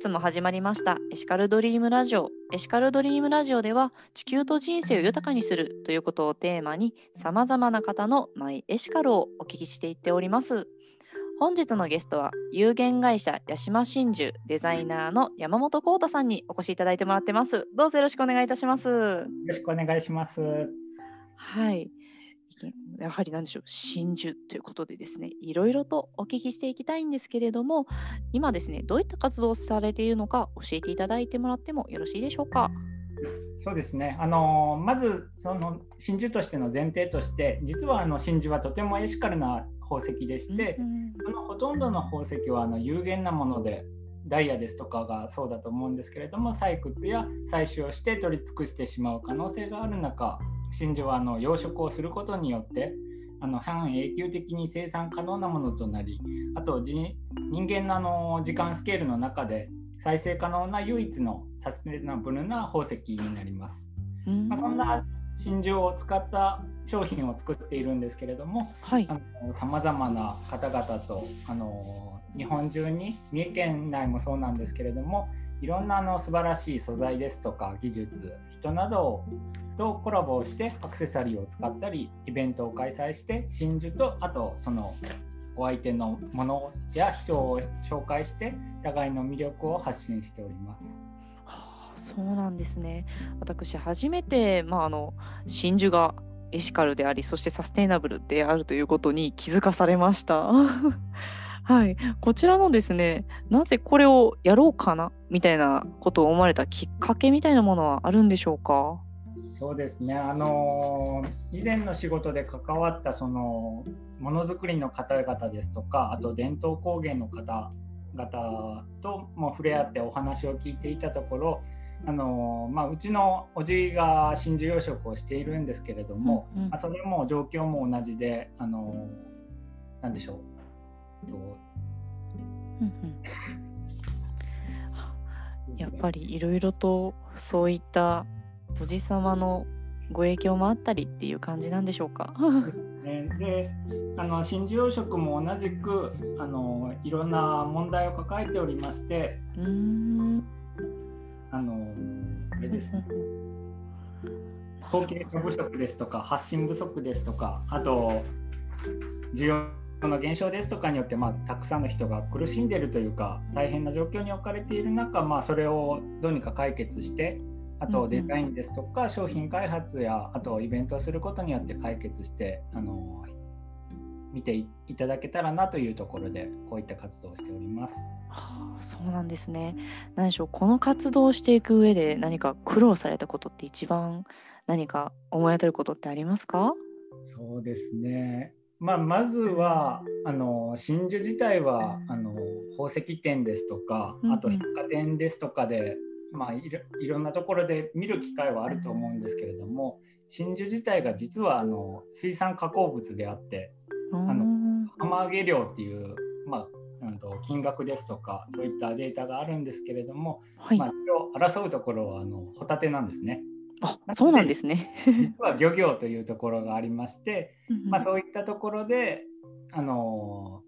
日も始まりましたエシカルドリームラジオ。エシカルドリームラジオでは地球と人生を豊かにするということをテーマに様々な方のマイエシカルをお聞きしていっております。本日のゲストは有限会社八島真珠デザイナーの山本幸太さんにお越しいただいてもらってます。どうぞよろしくお願いいたします。よろしくお願いします。はい。やはり何でしょう真珠ということでですねいろいろとお聞きしていきたいんですけれども今ですねどういった活動をされているのか教えていただいてもらってもよろしいでしょうか？そうですねあのまずその真珠としての前提として実はあの真珠はとてもエシカルな宝石でして、うんそのほとんどの宝石はあの有限なものでダイヤですとかがそうだと思うんですけれども採掘や採取をして取り尽くしてしまう可能性がある中真珠はあの養殖をすることによってあの半永久的に生産可能なものとなりあと人間のあの時間スケールの中で再生可能な唯一のサステナブルな宝石になります。まあ、そんな真珠を使った商品を作っているんですけれどもさまざまな方々とあの日本中に三重県内もそうなんですけれどもいろんなあの素晴らしい素材ですとか技術人などとコラボをしてアクセサリーを使ったりイベントを開催して真珠とあとそのお相手のものや人を紹介して互いの魅力を発信しております。そうなんですね。私初めて、まあ、あの真珠がエシカルでありそしてサステイナブルであるということに気づかされました。はい、こちらのですねなぜこれをやろうかなみたいなことを思われたきっかけみたいなものはあるんでしょうか？そうですねあの以前の仕事で関わったそのものづくりの方々ですとかあと伝統工芸の方々とも触れ合ってお話を聞いていたところあのまあ、うちのおじが真珠養殖をしているんですけれども、うんうん、まあ、それも状況も同じであのなんでしょう。やっぱりいろいろとそういったおじさまのご影響もあったりっていう感じなんでしょうか？であの真珠養殖も同じくあのいろんな問題を抱えておりましてうんあのあれですね。後継者不足ですとか発信不足ですとかあと需要その減少ですとかによって、まあ、たくさんの人が苦しんでいるというか大変な状況に置かれている中、まあ、それをどうにか解決してあとデザインですとか商品開発やあとイベントをすることによって解決してあの見ていただけたらなというところでこういった活動をしております。はあ、そうなんですね。何でしょうこの活動をしていく上で何か苦労されたことって一番何か思い当たることってありますか？そうですね。まあ、まずはあの真珠自体はあの宝石店ですとかあと百貨店ですとかで、まあ、いろいろんなところで見る機会はあると思うんですけれども真珠自体が実はあの水産加工物であってあの浜揚げ量っていう、まあ、んと金額ですとかそういったデータがあるんですけれども、はい、まあ、争うところはあのホタテなんですね。あそうなんですね。実は漁業というところがありまして、まあ、そういったところで、あの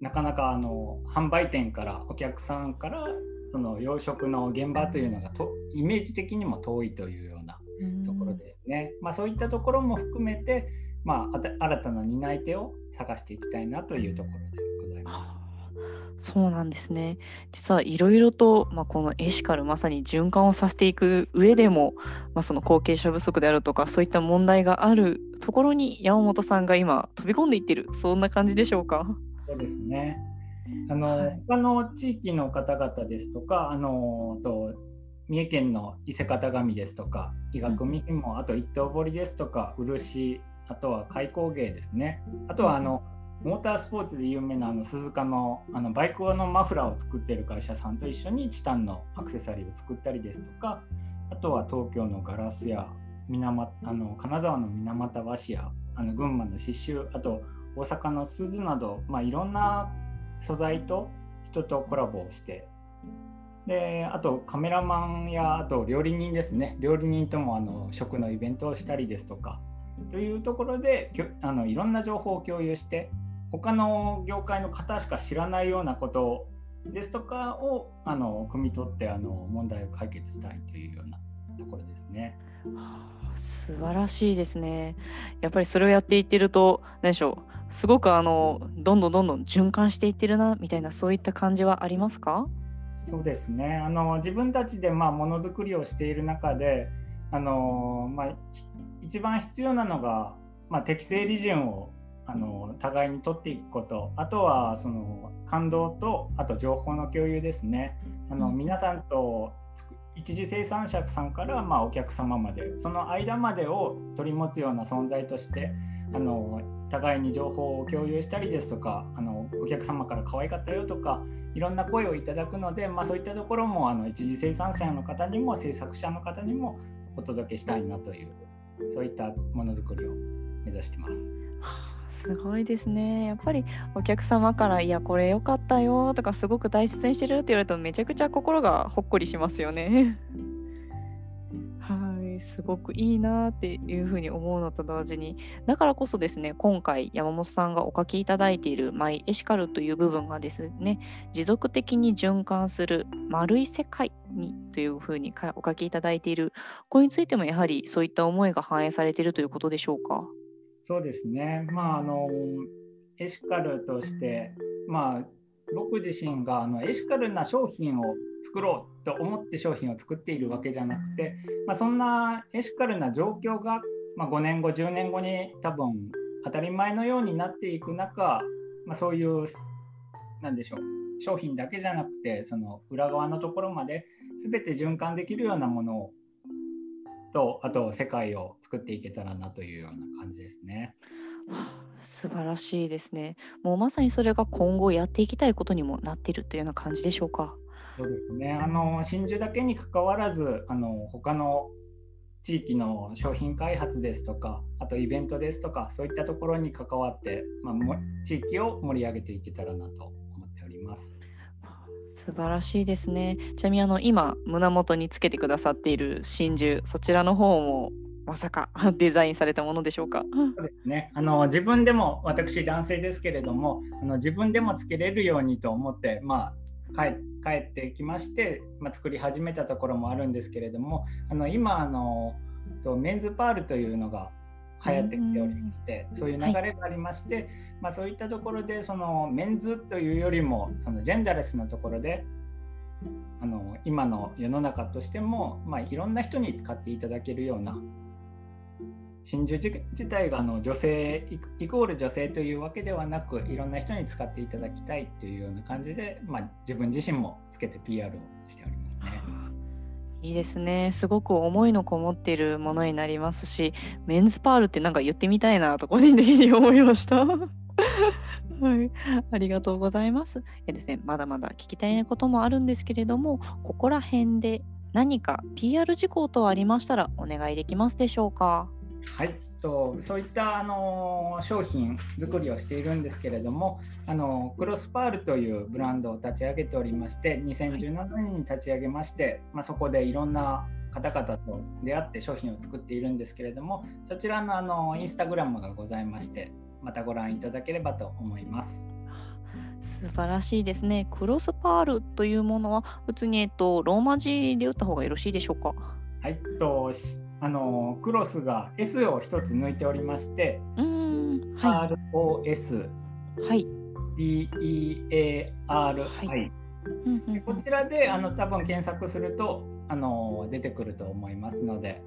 なかなかあの販売店からお客さんからその養殖の現場というのがとイメージ的にも遠いというようなところですね。まあ、そういったところも含めて、まあ、新たな担い手を探していきたいなというところでございます。そうなんですね。実はいろいろと、まあ、このエシカルまさに循環をさせていく上でも、まあ、その後継者不足であるとかそういった問題があるところに山本さんが今飛び込んでいってるそんな感じでしょうか？そうですね。あの、はい、他の地域の方々ですとかあのと三重県の伊勢型紙ですとか医学美品も、あと一刀彫りですとか漆あとは開口芸ですね。あとはあの、モータースポーツで有名なあの鈴鹿のあのバイク用のマフラーを作っている会社さんと一緒にチタンのアクセサリーを作ったりですとかあとは東京のガラスや水あの金沢の水俣和紙やあの群馬の刺繍あと大阪の鈴など、まあ、いろんな素材と人とコラボをしてであとカメラマンやあと料理人ですね。料理人ともあの食のイベントをしたりですとかというところであのいろんな情報を共有して他の業界の方しか知らないようなことですとかをあの汲み取ってあの問題を解決したいというようなところですね。はあ、素晴らしいですね。やっぱりそれをやっていってると何でしょうすごくあのどんどんどんどん循環していってるなみたいなそういった感じはありますか？そうですねあの自分たちでまあものづくりをしている中であの、まあ、一番必要なのが、まあ、適正利潤をあの互いに取っていくこと。あとはその感動とあと情報の共有ですね。あの皆さんと一次生産者さんからまあお客様までその間までを取り持つような存在としてあの互いに情報を共有したりですとかあのお客様から可愛かったよとかいろんな声をいただくので、まあ、そういったところもあの一次生産者の方にも制作者の方にもお届けしたいなというそういったものづくりを目指してます。すごいですね。やっぱりお客様から「いやこれ良かったよ」とか「すごく大切にしてる」って言われるとめちゃくちゃ心がほっこりしますよね。すごくいいなっていうふうに思うのと同時にだからこそですね今回山本さんがお書きいただいている「マイエシカル」という部分がですね持続的に循環する丸い世界にというふうにお書きいただいているこれについてもやはりそういった思いが反映されているということでしょうか？そうですね、まあ、あのエシカルとして、まあ、僕自身があのエシカルな商品を作ろうと思って商品を作っているわけじゃなくて、まあ、そんなエシカルな状況が、まあ、5年後10年後に多分当たり前のようになっていく中、まあ、そういうなんでしょう商品だけじゃなくてその裏側のところまで全て循環できるようなものをとあと世界を作っていけたらなというような感じですね。素晴らしいですね。もうまさにそれが今後やっていきたいことにもなっているというような感じでしょうか。そうですね。あの真珠だけにかかわらず、あの他の地域の商品開発ですとか、あとイベントですとか、そういったところに関わって、まあ、地域を盛り上げていけたらなと思っております。素晴らしいですね。ちなみにあの今胸元につけてくださっている真珠そちらの方もまさか デザインされたものでしょうか？そうですね。あの自分でも私男性ですけれども、あの自分でもつけれるようにと思ってまあ帰帰ってきまして、まあ、作り始めたところもあるんですけれども、あの今あのとメンズパールというのが流行ってきておりまして、そういう流れがありまして、はい、まあ、そういったところでそのメンズというよりもそのジェンダレスなところであの今の世の中としても、まあ、いろんな人に使っていただけるような真珠自体があの女性イコール女性というわけではなくいろんな人に使っていただきたいというような感じで、まあ、自分自身もつけて PR をしておりますね。いいですね。すごく思いのこもっているものになりますし、メンズパールってなんか言ってみたいなと個人的に思いました。はい、ありがとうございます。えですね、まだまだ聞きたいこともあるんですけれども、ここら辺で何か PR 事項等ありましたらお願いできますでしょうか？はい、とそういったあの商品作りをしているんですけれどもあのクロスパールというブランドを立ち上げておりまして2017年に立ち上げまして、まあ、そこでいろんな方々と出会って商品を作っているんですけれどもそちらのあのインスタグラムがございましてまたご覧いただければと思います。素晴らしいですね。クロスパールというものは普通に、えっと、ローマ字で打った方がよろしいでしょうか？はい、とあのクロスが S を一つ抜いておりまして、うんはい、ROS、はい、DEARI、はい。こちらであの多分検索するとあの出てくると思いますので。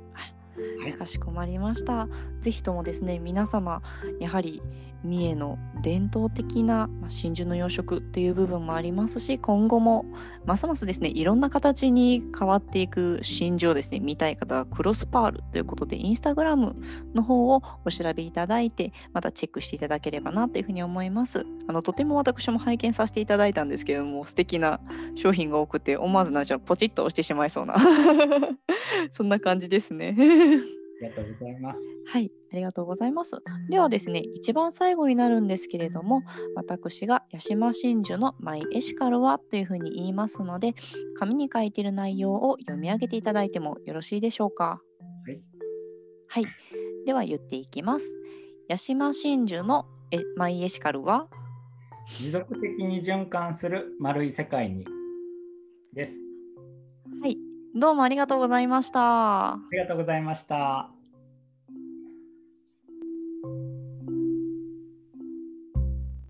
はい、かしこまりました。ぜひともですね皆様やはり三重の伝統的な真珠の養殖という部分もありますし今後もますますですねいろんな形に変わっていく真珠をですね見たい方はクロスパールということでインスタグラムの方をお調べいただいてまたチェックしていただければなというふうに思います。あのとても私も拝見させていただいたんですけれども素敵な商品が多くて思わずなじゃポチッと押してしまいそうな そんな感じですね。ありがとうございます。はい、ありがとうございます。ではですね、一番最後になるんですけれども、私が八島真珠のマイエシカルはというふうに言いますので、紙に書いている内容を読み上げていただいてもよろしいでしょうか？はい。はい、では言っていきます。八島真珠のマイエシカルは？持続的に循環する丸い世界にです。どうもありがとうございました。ありがとうございました。